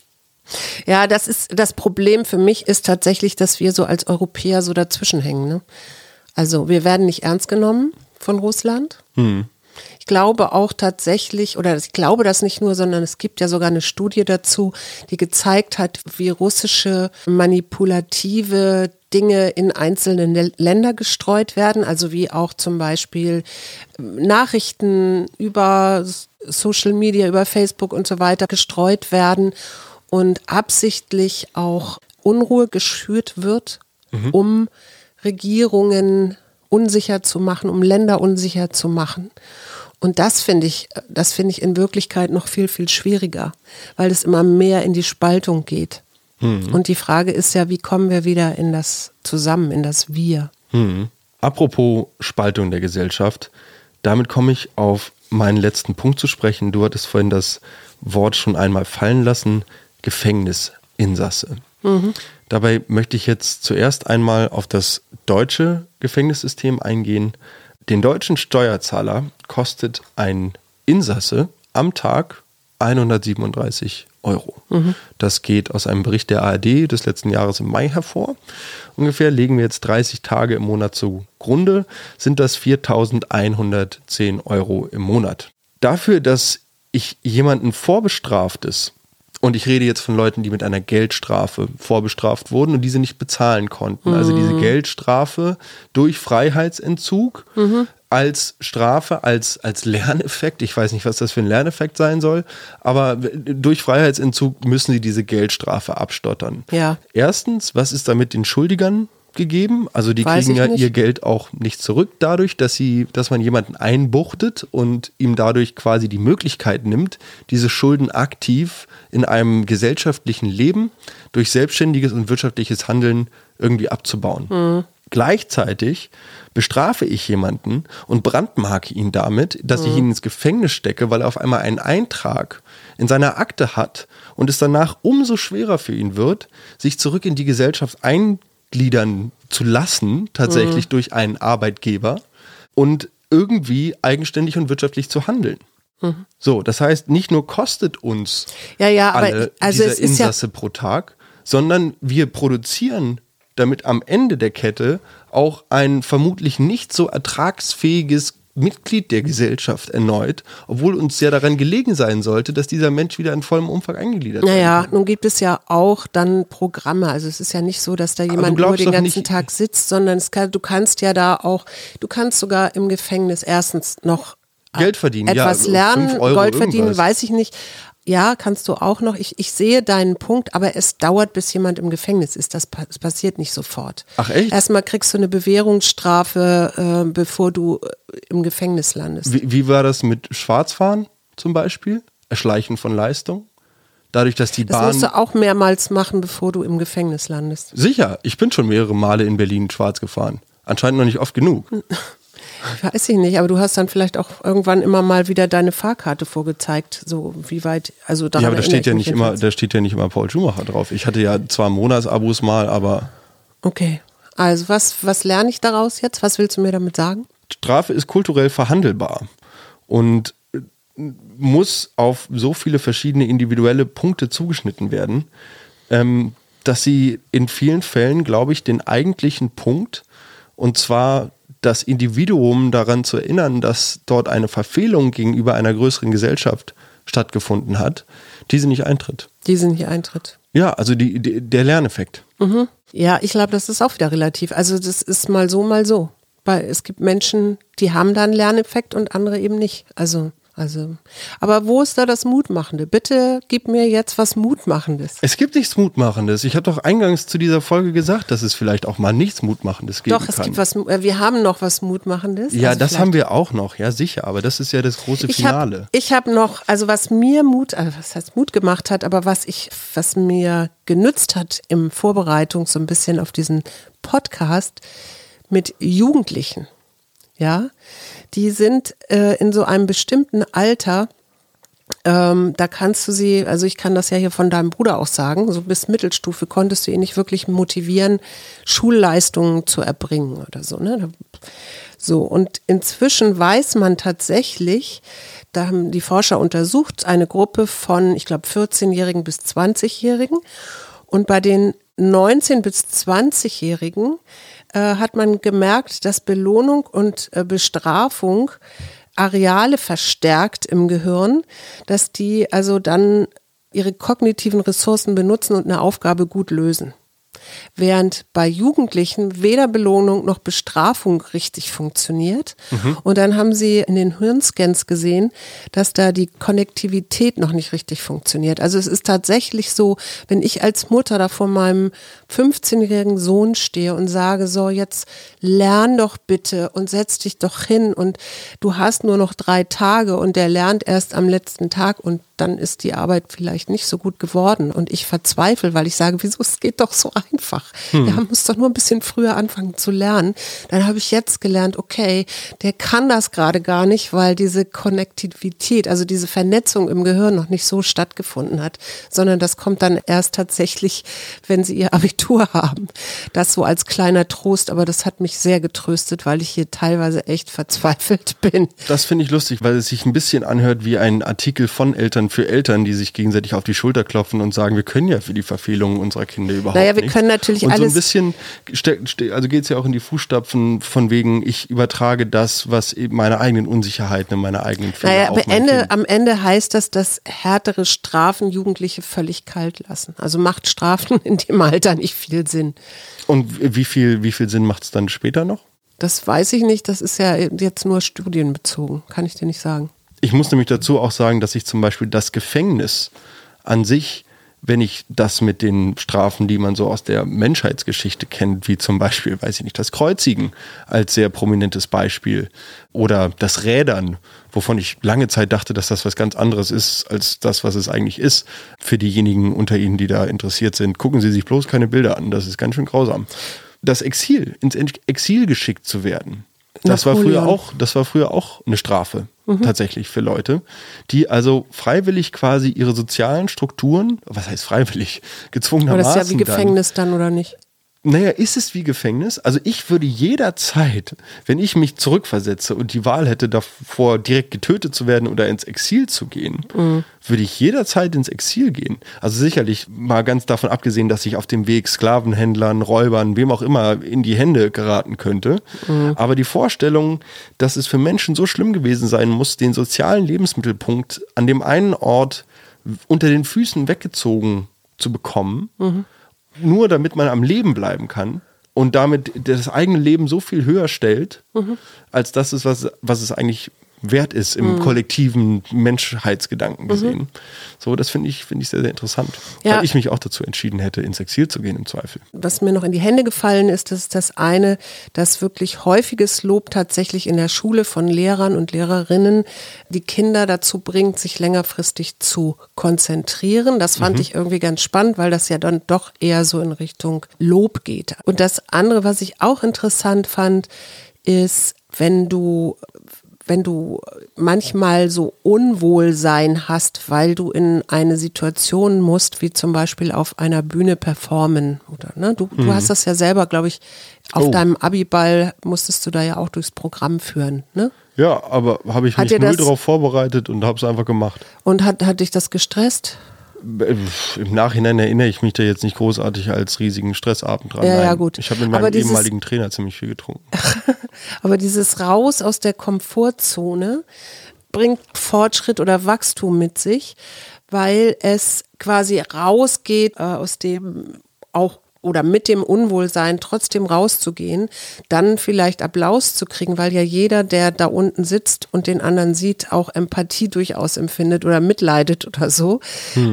Ja, das ist das Problem für mich ist tatsächlich, dass wir so als Europäer so dazwischen hängen. Ne? Also wir werden nicht ernst genommen von Russland. Hm. Ich glaube auch tatsächlich, oder ich glaube das nicht nur, sondern es gibt ja sogar eine Studie dazu, die gezeigt hat, wie russische manipulative Dinge in einzelne Länder gestreut werden, also wie auch zum Beispiel Nachrichten über Social Media, über Facebook und so weiter gestreut werden und absichtlich auch Unruhe geschürt wird, mhm. um Regierungen unsicher zu machen, um Länder unsicher zu machen. Und das finde ich, das finde ich in Wirklichkeit noch viel, viel schwieriger, weil es immer mehr in die Spaltung geht. Mhm. Und die Frage ist ja, wie kommen wir wieder in das Zusammen, in das Wir? Mhm. Apropos Spaltung der Gesellschaft, damit komme ich auf meinen letzten Punkt zu sprechen. Du hattest vorhin das Wort schon einmal fallen lassen, Gefängnisinsasse. Mhm. Dabei möchte ich jetzt zuerst einmal auf das deutsche Gefängnissystem eingehen. Den deutschen Steuerzahler kostet ein Insasse am Tag 137 Euro. Mhm. Das geht aus einem Bericht der ARD des letzten Jahres im Mai hervor. Ungefähr legen wir jetzt 30 Tage im Monat zugrunde, sind das 4110 Euro im Monat. Dafür, dass ich jemanden vorbestraftes und ich rede jetzt von Leuten, die mit einer Geldstrafe vorbestraft wurden und diese nicht bezahlen konnten. Mhm. Also diese mhm. Geldstrafe durch Freiheitsentzug mhm. als Strafe, als, als Lerneffekt. Ich weiß nicht, was das für ein Lerneffekt sein soll, aber durch Freiheitsentzug müssen sie diese Geldstrafe abstottern. Ja. Erstens, was ist da mit den Schuldigern gegeben. Also die Weiß kriegen ja nicht. ihr Geld auch nicht zurück dadurch, dass sie, dass man jemanden einbuchtet und ihm dadurch quasi die Möglichkeit nimmt, diese Schulden aktiv in einem gesellschaftlichen Leben durch selbstständiges und wirtschaftliches Handeln irgendwie abzubauen. Mhm. Gleichzeitig bestrafe ich jemanden und brandmarke ihn damit, dass mhm. ich ihn ins Gefängnis stecke, weil er auf einmal einen Eintrag in seiner Akte hat und es danach umso schwerer für ihn wird, sich zurück in die Gesellschaft ein eingliedern zu lassen, tatsächlich mhm. durch einen Arbeitgeber und irgendwie eigenständig und wirtschaftlich zu handeln. Mhm. So, das heißt, nicht nur kostet uns ja, ja, alle also diese Insasse ja pro Tag, sondern wir produzieren damit am Ende der Kette auch ein vermutlich nicht so ertragsfähiges Mitglied der Gesellschaft erneut, obwohl uns ja daran gelegen sein sollte, dass dieser Mensch wieder in vollem Umfang eingegliedert wird. Naja, nun gibt es ja auch dann Programme. Also es ist ja nicht so, dass da jemand nur den ganzen nicht, Tag sitzt, sondern kann, du kannst ja da auch, du kannst sogar im Gefängnis erstens noch Geld verdienen, etwas ja, lernen, Gold verdienen, irgendwas. weiß ich nicht ja, kannst du auch noch. Ich, ich sehe deinen Punkt, aber es dauert, bis jemand im Gefängnis ist. Das, das passiert nicht sofort. Ach echt? Erstmal kriegst du eine Bewährungsstrafe, äh, bevor du äh, im Gefängnis landest. Wie, wie war das mit Schwarzfahren zum Beispiel? Erschleichen von Leistung? Dadurch, dass die das Bahn. Das musst du auch mehrmals machen, bevor du im Gefängnis landest. Sicher, ich bin schon mehrere Male in Berlin schwarz gefahren. Anscheinend noch nicht oft genug. Weiß ich nicht, aber du hast dann vielleicht auch irgendwann immer mal wieder deine Fahrkarte vorgezeigt, so wie weit, also Ja, aber da steht ja nicht immer, da steht ja nicht immer Paul Schumacher drauf. Ich hatte ja zwar Monatsabos mal, aber. Okay. Also was, was lerne ich daraus jetzt? Was willst du mir damit sagen? Strafe ist kulturell verhandelbar und äh, muss auf so viele verschiedene individuelle Punkte zugeschnitten werden, ähm, dass sie in vielen Fällen, glaube ich, den eigentlichen Punkt, und zwar das Individuum daran zu erinnern, dass dort eine Verfehlung gegenüber einer größeren Gesellschaft stattgefunden hat, diese nicht eintritt. Diese nicht eintritt. Ja, also die, die der Lerneffekt. Mhm. Ja, ich glaube, das ist auch wieder relativ. Also das ist mal so, mal so. Weil es gibt Menschen, die haben da einen Lerneffekt und andere eben nicht. Also also, aber wo ist da das Mutmachende? Bitte gib mir jetzt was Mutmachendes. Es gibt nichts Mutmachendes. Ich habe doch eingangs zu dieser Folge gesagt, dass es vielleicht auch mal nichts Mutmachendes geben Doch, es kann. gibt was, äh, wir haben noch was Mutmachendes. ja, Also das vielleicht- haben wir auch noch, ja sicher, aber das ist ja das große Ich Finale. habe ich hab noch, also was mir Mut, also was heißt Mut gemacht hat, aber was ich, was mir genützt hat im Vorbereitung so ein bisschen auf diesen Podcast mit Jugendlichen, ja, die sind äh, in so einem bestimmten Alter, ähm, da kannst du sie, also ich kann das ja hier von deinem Bruder auch sagen, so bis Mittelstufe konntest du ihn nicht wirklich motivieren, Schulleistungen zu erbringen oder so. Ne? So, und inzwischen weiß man tatsächlich, da haben die Forscher untersucht, eine Gruppe von, ich glaube, 14-Jährigen bis 20-Jährigen. Und bei den 19- bis 20-Jährigen äh, hat man gemerkt, dass Belohnung und äh, Bestrafung Areale verstärkt im Gehirn, dass die also dann ihre kognitiven Ressourcen benutzen und eine Aufgabe gut lösen. Während bei Jugendlichen weder Belohnung noch Bestrafung richtig funktioniert. Und dann haben sie in den Hirnscans gesehen, dass da die Konnektivität noch nicht richtig funktioniert. Also es ist tatsächlich so, wenn ich als Mutter da vor meinem 15-jährigen Sohn stehe und sage, so jetzt lern doch bitte und setz dich doch hin und du hast nur noch drei Tage und der lernt erst am letzten Tag und dann ist die Arbeit vielleicht nicht so gut geworden und ich verzweifle, weil ich sage, wieso, es geht doch so einfach. Hm. Er muss doch nur ein bisschen früher anfangen zu lernen. Dann habe ich jetzt gelernt, okay, der kann das gerade gar nicht, weil diese Konnektivität, also diese Vernetzung im Gehirn noch nicht so stattgefunden hat, sondern das kommt dann erst tatsächlich, wenn sie ihr Abitur haben. Das so als kleiner Trost, aber das hat mich sehr getröstet, weil ich hier teilweise echt verzweifelt bin. Das finde ich lustig, weil es sich ein bisschen anhört wie ein Artikel von Eltern für Eltern, die sich gegenseitig auf die Schulter klopfen und sagen, wir können ja für die Verfehlungen unserer Kinder überhaupt Naja, wir nichts. können natürlich und so ein alles- bisschen, also geht es ja auch in die Fußstapfen von wegen, ich übertrage das, was eben meine eigenen Unsicherheiten, meine eigenen Fehler Naja, mein Ende, am Ende heißt das, dass härtere Strafen Jugendliche völlig kalt lassen. Also macht Strafen in dem Alter nicht viel Sinn. Und wie viel, wie viel Sinn macht es dann später noch? Das weiß ich nicht, das ist ja jetzt nur studienbezogen, kann ich dir nicht sagen. Ich muss nämlich dazu auch sagen, dass ich zum Beispiel das Gefängnis an sich, wenn ich das mit den Strafen, die man so aus der Menschheitsgeschichte kennt, wie zum Beispiel, weiß ich nicht, das Kreuzigen als sehr prominentes Beispiel oder das Rädern, wovon ich lange Zeit dachte, dass das was ganz anderes ist als das, was es eigentlich ist. Für diejenigen unter Ihnen, die da interessiert sind, gucken Sie sich bloß keine Bilder an, das ist ganz schön grausam. Das Exil, ins Exil geschickt zu werden, das war früher auch, das war früher auch eine Strafe Mhm. tatsächlich für Leute, die also freiwillig quasi ihre sozialen Strukturen, was heißt freiwillig, Aber gezwungenermaßen das ist ja wie Gefängnis dann, oder nicht? Naja, ist es wie Gefängnis? Also ich würde jederzeit, wenn ich mich zurückversetze und die Wahl hätte davor direkt getötet zu werden oder ins Exil zu gehen, Mhm. würde ich jederzeit ins Exil gehen. Also sicherlich mal ganz davon abgesehen, dass ich auf dem Weg Sklavenhändlern, Räubern, wem auch immer in die Hände geraten könnte. Aber die Vorstellung, dass es für Menschen so schlimm gewesen sein muss, den sozialen Lebensmittelpunkt an dem einen Ort unter den Füßen weggezogen zu bekommen, nur damit man am Leben bleiben kann und damit das eigene Leben so viel höher stellt, als das ist, was, was es eigentlich wert ist im kollektiven Menschheitsgedanken gesehen. So, das finde ich, finde ich sehr, sehr interessant. Ja. Weil ich mich auch dazu entschieden hätte, ins Exil zu gehen im Zweifel. was mir noch in die Hände gefallen ist, das ist das eine, dass wirklich häufiges Lob tatsächlich in der Schule von Lehrern und Lehrerinnen die Kinder dazu bringt, sich längerfristig zu konzentrieren. Das fand ich irgendwie ganz spannend, weil das ja dann doch eher so in Richtung Lob geht. Und das andere, was ich auch interessant fand, ist, wenn du wenn du manchmal so Unwohlsein hast, weil du in eine Situation musst, wie zum Beispiel auf einer Bühne performen. Oder, ne? du, du hast das ja selber, glaube ich, auf Oh. deinem Abiball musstest du da ja auch durchs Programm führen. Ne? Ja, aber habe ich Hat mich null darauf vorbereitet und habe es einfach gemacht. Und hat, hat dich das gestresst? Äh, Im Nachhinein erinnere ich mich da jetzt nicht großartig als riesigen Stressabend dran. Ja, ja, gut. Ich habe mit meinem dieses- ehemaligen Trainer ziemlich viel getrunken. Aber dieses Raus aus der Komfortzone bringt Fortschritt oder Wachstum mit sich, weil es quasi rausgeht äh, aus dem auch oder mit dem Unwohlsein trotzdem rauszugehen, dann vielleicht Applaus zu kriegen, weil ja jeder, der da unten sitzt und den anderen sieht, auch Empathie durchaus empfindet oder mitleidet oder so.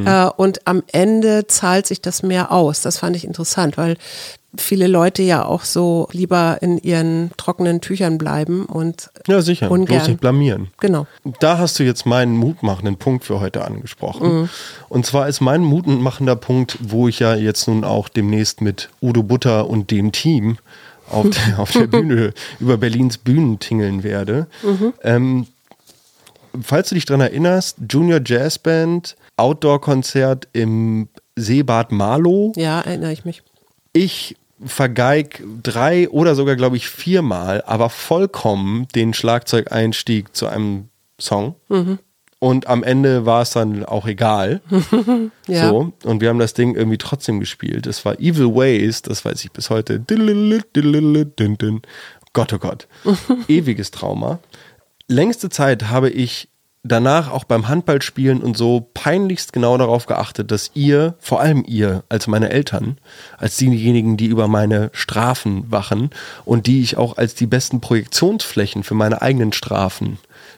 Äh, und am Ende zahlt sich das mehr aus. Das fand ich interessant, weil viele Leute ja auch so lieber in ihren trockenen Tüchern bleiben und Ja, sicher. Bloß ungern. nicht blamieren. Genau. Da hast du jetzt meinen mutmachenden Punkt für heute angesprochen. Mhm. Und zwar ist mein mutmachender Punkt, wo ich ja jetzt nun auch demnächst mit Udo Butter und dem Team auf der, auf der Bühne über Berlins Bühnen tingeln werde. Mhm. Ähm, falls du dich dran erinnerst, Junior Jazz Band, Outdoor-Konzert im Seebad Marlow. Ja, erinnere ich mich. Ich vergeig drei oder sogar, glaube ich, viermal, aber vollkommen den Schlagzeugeinstieg zu einem Song. Und am Ende war es dann auch egal. Ja. So, und wir haben das Ding irgendwie trotzdem gespielt. Es war Evil Ways, das weiß ich bis heute. Gott, oh Gott. Ewiges Trauma. Längste Zeit habe ich danach auch beim Handballspielen und so peinlichst genau darauf geachtet, dass ihr, vor allem ihr, als meine Eltern, als diejenigen, die über meine Strafen wachen und die ich auch als die besten Projektionsflächen für meine eigenen Strafen,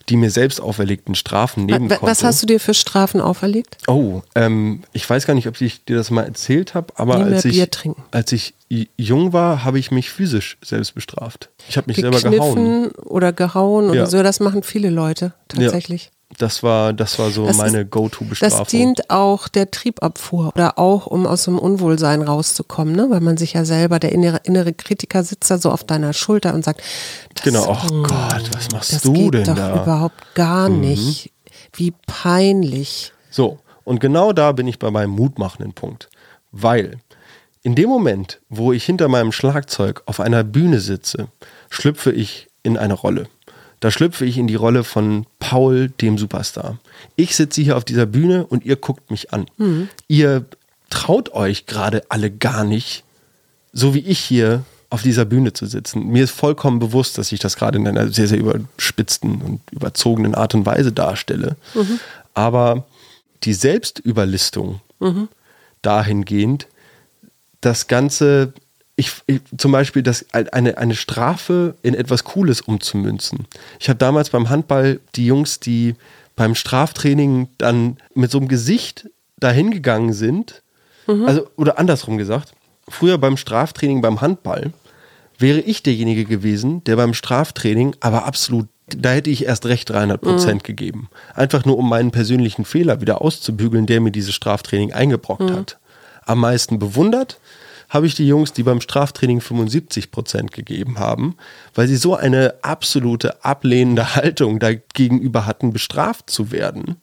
die mir selbst auferlegten Strafen nehmen Wa- konnte. Was hast du dir für Strafen auferlegt? Oh, ähm, ich weiß gar nicht, ob ich dir das mal erzählt habe, aber als ich, Bier trinken. als ich jung war, habe ich mich physisch selbst bestraft. Ich habe mich selber gehauen. Oder gehauen oder Ja. so, das machen viele Leute tatsächlich. Das war, das war so Das meine Go-To-Bestrafung. Das dient auch der Triebabfuhr oder auch, um aus dem Unwohlsein rauszukommen, ne? weil man sich ja selber, der innere, innere Kritiker sitzt da so auf deiner Schulter und sagt, das, Genau, oh hm, Gott, was machst das du geht denn doch da? Mhm. überhaupt gar nicht. Wie peinlich. So, und genau da bin ich bei meinem mutmachenden Punkt. Weil in dem Moment, wo ich hinter meinem Schlagzeug auf einer Bühne sitze, schlüpfe ich in eine Rolle. Da schlüpfe ich in die Rolle von Paul, dem Superstar. Ich sitze hier auf dieser Bühne und ihr guckt mich an. Ihr traut euch gerade alle gar nicht, so wie ich hier auf dieser Bühne zu sitzen. Mir ist vollkommen bewusst, dass ich das gerade in einer sehr, sehr überspitzten und überzogenen Art und Weise darstelle. Aber die Selbstüberlistung dahingehend, das Ganze, ich, ich, zum Beispiel das, eine, eine Strafe in etwas Cooles umzumünzen. Ich habe damals beim Handball die Jungs, die beim Straftraining dann mit so einem Gesicht dahin gegangen sind, also, oder andersrum gesagt, früher beim Straftraining beim Handball wäre ich derjenige gewesen, der beim Straftraining aber absolut, da hätte ich erst recht 300 Prozent gegeben. Einfach nur, um meinen persönlichen Fehler wieder auszubügeln, der mir dieses Straftraining eingebrockt hat. Am meisten bewundert habe ich die Jungs, die beim Straftraining 75 Prozent gegeben haben, weil sie so eine absolute ablehnende Haltung dagegenüber hatten, bestraft zu werden,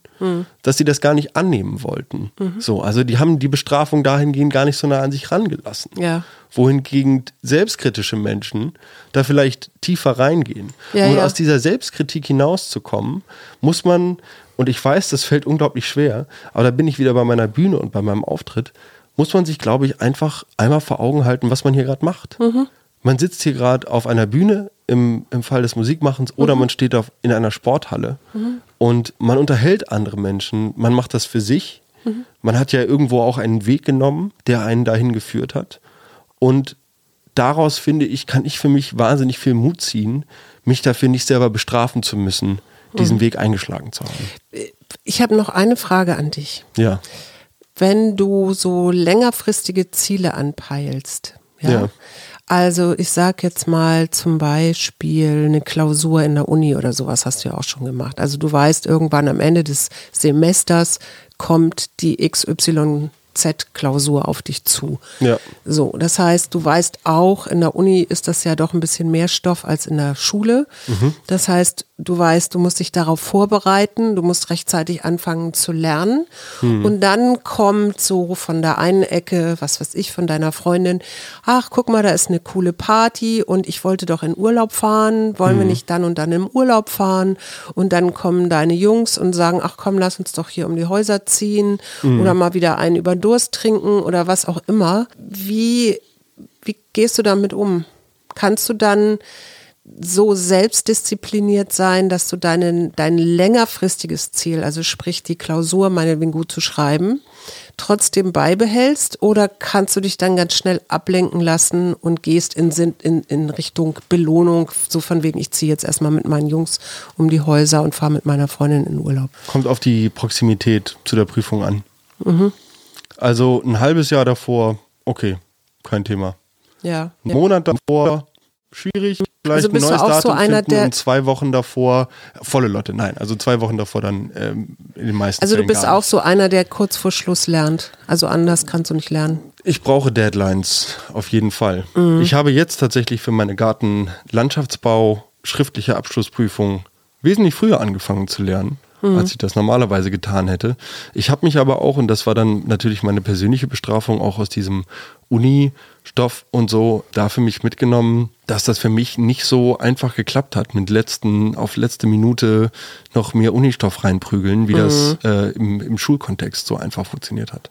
dass sie das gar nicht annehmen wollten. So, also die haben die Bestrafung dahingehend gar nicht so nah an sich rangelassen Ja. wohingegen selbstkritische Menschen da vielleicht tiefer reingehen. Ja, um ja. aus dieser Selbstkritik hinauszukommen, muss man, und ich weiß, das fällt unglaublich schwer, aber da bin ich wieder bei meiner Bühne und bei meinem Auftritt, muss man sich, glaube ich, einfach einmal vor Augen halten, was man hier gerade macht. Mhm. Man sitzt hier gerade auf einer Bühne im, im Fall des Musikmachens oder Mhm. man steht auf, in einer Sporthalle und man unterhält andere Menschen, man macht das für sich. Mhm. Man hat ja irgendwo auch einen Weg genommen, der einen dahin geführt hat. Und daraus finde ich, kann ich für mich wahnsinnig viel Mut ziehen, mich dafür nicht selber bestrafen zu müssen, diesen Mhm. Weg eingeschlagen zu haben. Ich habe noch eine Frage an dich. Ja. Wenn du so längerfristige Ziele anpeilst, ja, Ja. also ich sag jetzt mal zum Beispiel eine Klausur in der Uni oder sowas hast du ja auch schon gemacht. Also du weißt, irgendwann am Ende des Semesters kommt die Z-Klausur auf dich zu. Ja. So, das heißt, du weißt auch, in der Uni ist das ja doch ein bisschen mehr Stoff als in der Schule. Das heißt, du weißt, du musst dich darauf vorbereiten, du musst rechtzeitig anfangen zu lernen. Und dann kommt so von der einen Ecke, was weiß ich, von deiner Freundin, ach, guck mal, da ist eine coole Party und ich wollte doch in Urlaub fahren, wollen wir nicht dann und dann im Urlaub fahren? Und dann kommen deine Jungs und sagen, ach komm, lass uns doch hier um die Häuser ziehen oder mal wieder einen über Durst trinken oder was auch immer. Wie, wie gehst du damit um? Kannst du dann so selbstdiszipliniert sein, dass du deinen, dein längerfristiges Ziel, also sprich die Klausur meinetwegen gut zu schreiben, trotzdem beibehältst oder kannst du dich dann ganz schnell ablenken lassen und gehst in, in, in Richtung Belohnung, so von wegen, ich ziehe jetzt erstmal mit meinen Jungs um die Häuser und fahre mit meiner Freundin in Urlaub. Kommt auf die Proximität zu der Prüfung an. Mhm. Also ein halbes Jahr davor, okay, kein Thema. Ja. Ein Monat davor, schwierig. Vielleicht Also bist ein du neues auch so Datum einer, finden der- und zwei Wochen davor, volle Lotte, nein, also zwei Wochen davor dann ähm, in den meisten Also du Fällen bist gar auch so einer, der kurz vor Schluss lernt. Also anders kannst du nicht lernen. Ich brauche Deadlines, auf jeden Fall. Mhm. Ich habe jetzt tatsächlich für meine Garten-Landschaftsbau schriftliche Abschlussprüfung wesentlich früher angefangen zu lernen, Mhm. als ich das normalerweise getan hätte. Ich habe mich aber auch, und das war dann natürlich meine persönliche Bestrafung, auch aus diesem Uni-Stoff und so, da für mich mitgenommen, dass das für mich nicht so einfach geklappt hat, mit letzten, auf letzte Minute noch mehr Unistoff reinprügeln, wie das Mhm. äh, im, im Schulkontext so einfach funktioniert hat.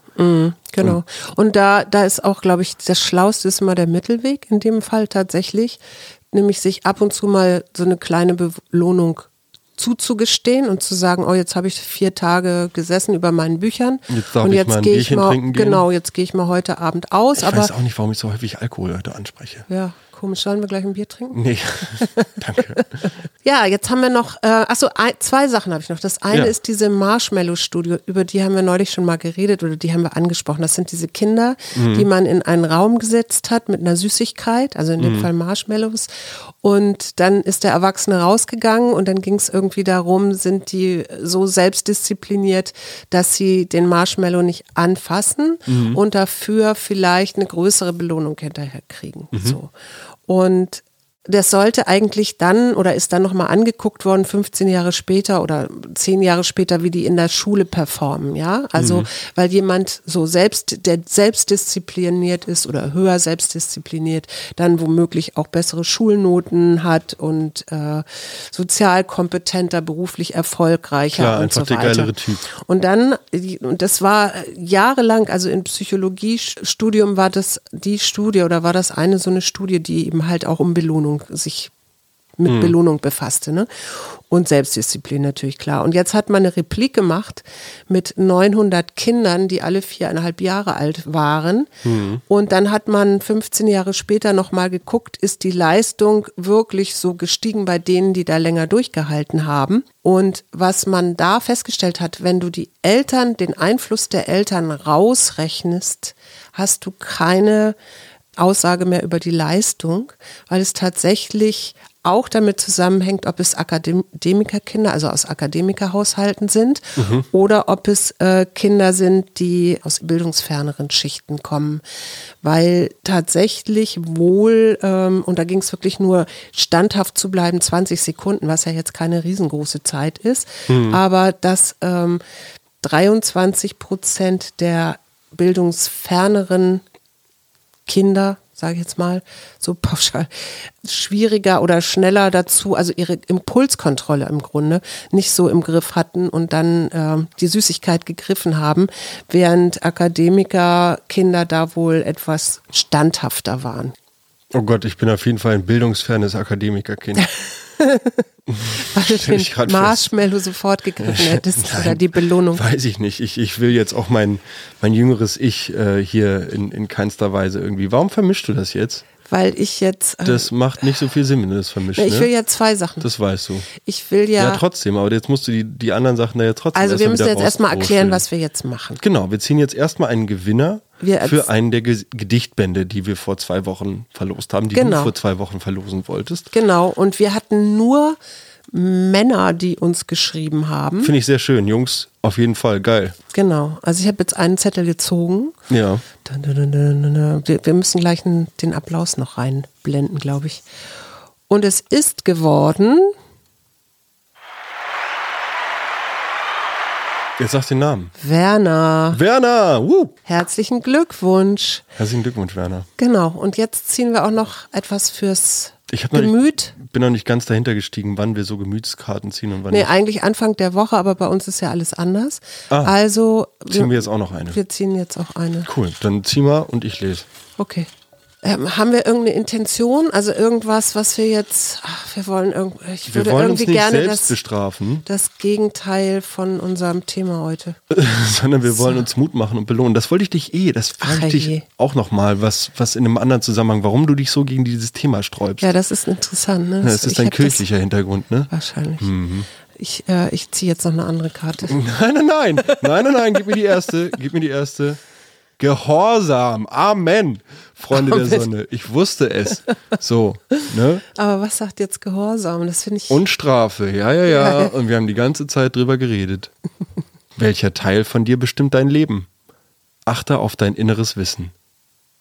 Genau. Und da, da ist auch, glaube ich, das Schlauste ist immer der Mittelweg in dem Fall tatsächlich, nämlich sich ab und zu mal so eine kleine Belohnung zuzugestehen und zu sagen, oh, jetzt habe ich vier Tage gesessen über meinen Büchern Jetzt darf und ich jetzt mal gehe ich mal, trinken gehen. genau, jetzt gehe ich mal heute Abend aus, Ich aber weiß auch nicht, warum ich so häufig Alkohol heute anspreche. ja, komisch, sollen wir gleich ein Bier trinken? Nee, danke. Ja, jetzt haben wir noch, äh, achso, ein, zwei Sachen habe ich noch. Das eine Ja. ist diese Marshmallow-Studio, über die haben wir neulich schon mal geredet oder die haben wir angesprochen. Das sind diese Kinder, Mhm. die man in einen Raum gesetzt hat mit einer Süßigkeit, also in dem Mhm. Fall Marshmallows. Und dann ist der Erwachsene rausgegangen und dann ging es irgendwie darum, sind die so selbstdiszipliniert, dass sie den Marshmallow nicht anfassen Mhm. und dafür vielleicht eine größere Belohnung hinterher kriegen. Mhm. So. Und das sollte eigentlich dann oder ist dann nochmal angeguckt worden, 15 Jahre später oder 10 Jahre später, wie die in der Schule performen, ja. Also, weil jemand so selbst, der selbstdiszipliniert ist oder höher selbstdiszipliniert, dann womöglich auch bessere Schulnoten hat und äh, sozial kompetenter, beruflich erfolgreicher Klar, und einfach so der weiter. geilere Typ. Und dann, und das war jahrelang, also im Psychologiestudium war das die Studie oder war das eine so eine Studie, die eben halt auch um Belohnung sich mit Belohnung befasste, ne? Und Selbstdisziplin natürlich klar. Und jetzt hat man eine Replik gemacht mit 900 Kindern, die alle viereinhalb Jahre alt waren. Und dann hat man 15 Jahre später nochmal geguckt, ist die Leistung wirklich so gestiegen bei denen, die da länger durchgehalten haben. Und was man da festgestellt hat, wenn du die Eltern, den Einfluss der Eltern rausrechnest, hast du keine Aussage mehr über die Leistung, weil es tatsächlich auch damit zusammenhängt, ob es Akademikerkinder, also aus Akademikerhaushalten sind, oder ob es äh, Kinder sind, die aus bildungsferneren Schichten kommen. Weil tatsächlich wohl, ähm, und da ging es wirklich nur standhaft zu bleiben, 20 Sekunden, was ja jetzt keine riesengroße Zeit ist, aber dass ähm, 23 Prozent der bildungsferneren Kinder, sage ich jetzt mal, so pauschal, schwieriger oder schneller dazu, also ihre Impulskontrolle im Grunde nicht so im Griff hatten und dann ähm, die Süßigkeit gegriffen haben, während Akademiker Kinder da wohl etwas standhafter waren. Oh Gott, ich bin auf jeden Fall ein bildungsfernes Akademikerkind. Weil du den Marshmallow sofort gegriffen hättest Nein, oder die Belohnung. Weiß ich nicht. Ich, ich will jetzt auch mein, mein jüngeres Ich äh, hier in, in keinster Weise irgendwie. Warum vermischst du das jetzt? Weil ich jetzt, äh, Das macht nicht so viel Sinn, wenn du das vermischst. ich ne? will ja zwei Sachen. das weißt du. Ich will Ja, ja, trotzdem, aber jetzt musst du die, die anderen Sachen da ja trotzdem also wir müssen jetzt erstmal erklären, was wir jetzt machen. Genau, wir ziehen jetzt erstmal einen Gewinner für einen der Ge Gedichtbände, die wir vor zwei Wochen verlost haben, die Genau. du vor zwei Wochen verlosen wolltest. Genau, und wir hatten nur Männer, die uns geschrieben haben. Finde ich sehr schön. Jungs, auf jeden Fall. Geil. Genau. Also ich habe jetzt einen Zettel gezogen. Ja. Wir müssen gleich den Applaus noch reinblenden, glaube ich. Und es ist geworden, Jetzt sag den Namen. Werner. Werner! Woo! Herzlichen Glückwunsch. Herzlichen Glückwunsch, Werner. Genau. Und jetzt ziehen wir auch noch etwas fürs Ich hab noch nicht- Gemüt. Bin noch nicht ganz dahinter gestiegen, wann wir so Gemütskarten ziehen und wann Nee, nicht. eigentlich Anfang der Woche, aber bei uns ist ja alles anders. Ah. also Ziehen wir jetzt auch noch eine. wir ziehen jetzt auch eine. Cool, dann zieh mal und ich lese. Okay. Ähm, haben wir irgendeine Intention? Also irgendwas, was wir jetzt, ach, wir wollen irgend, ich würde irgendwie gerne selbst das, bestrafen, das Gegenteil von unserem Thema heute. sondern wir wollen uns Mut machen und belohnen. Das wollte ich dich eh, das frage ich dich auch nochmal, was, was in einem anderen Zusammenhang, warum du dich so gegen dieses Thema sträubst. Ja, das ist interessant. Ne? Ja, das ist dein hab kirchlicher Hintergrund, ne? Wahrscheinlich. Mhm. Ich, äh, ich ziehe jetzt noch eine andere Karte. Nein, nein, nein, nein, nein, nein, gib mir die erste, gib mir die erste. Gehorsam, Amen, Freunde der Amen. Sonne. Ich wusste es. So, ne? Aber was sagt jetzt Gehorsam? Das finde ich. Und Strafe, ja, ja, ja. Und wir haben die ganze Zeit drüber geredet. Welcher Teil von dir bestimmt dein Leben? Achte auf dein inneres Wissen.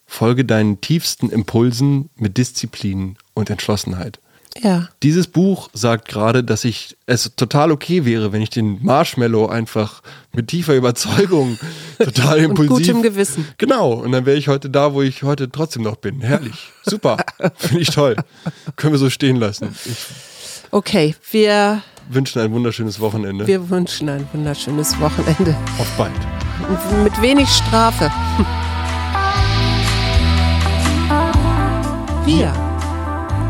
Folge deinen tiefsten Impulsen mit Disziplin und Entschlossenheit. Ja. Dieses Buch sagt gerade, dass ich es total okay wäre, wenn ich den Marshmallow einfach mit tiefer Überzeugung total impulsiv. gutem Gewissen. Genau. Und dann wäre ich heute da, wo ich heute trotzdem noch bin. Herrlich. Super. Finde ich toll. Können wir so stehen lassen. Ich Okay, wir, wünsche ein wunderschönes Wochenende. wir wünschen ein wunderschönes Wochenende. Auf bald. Und mit wenig Strafe. Wir,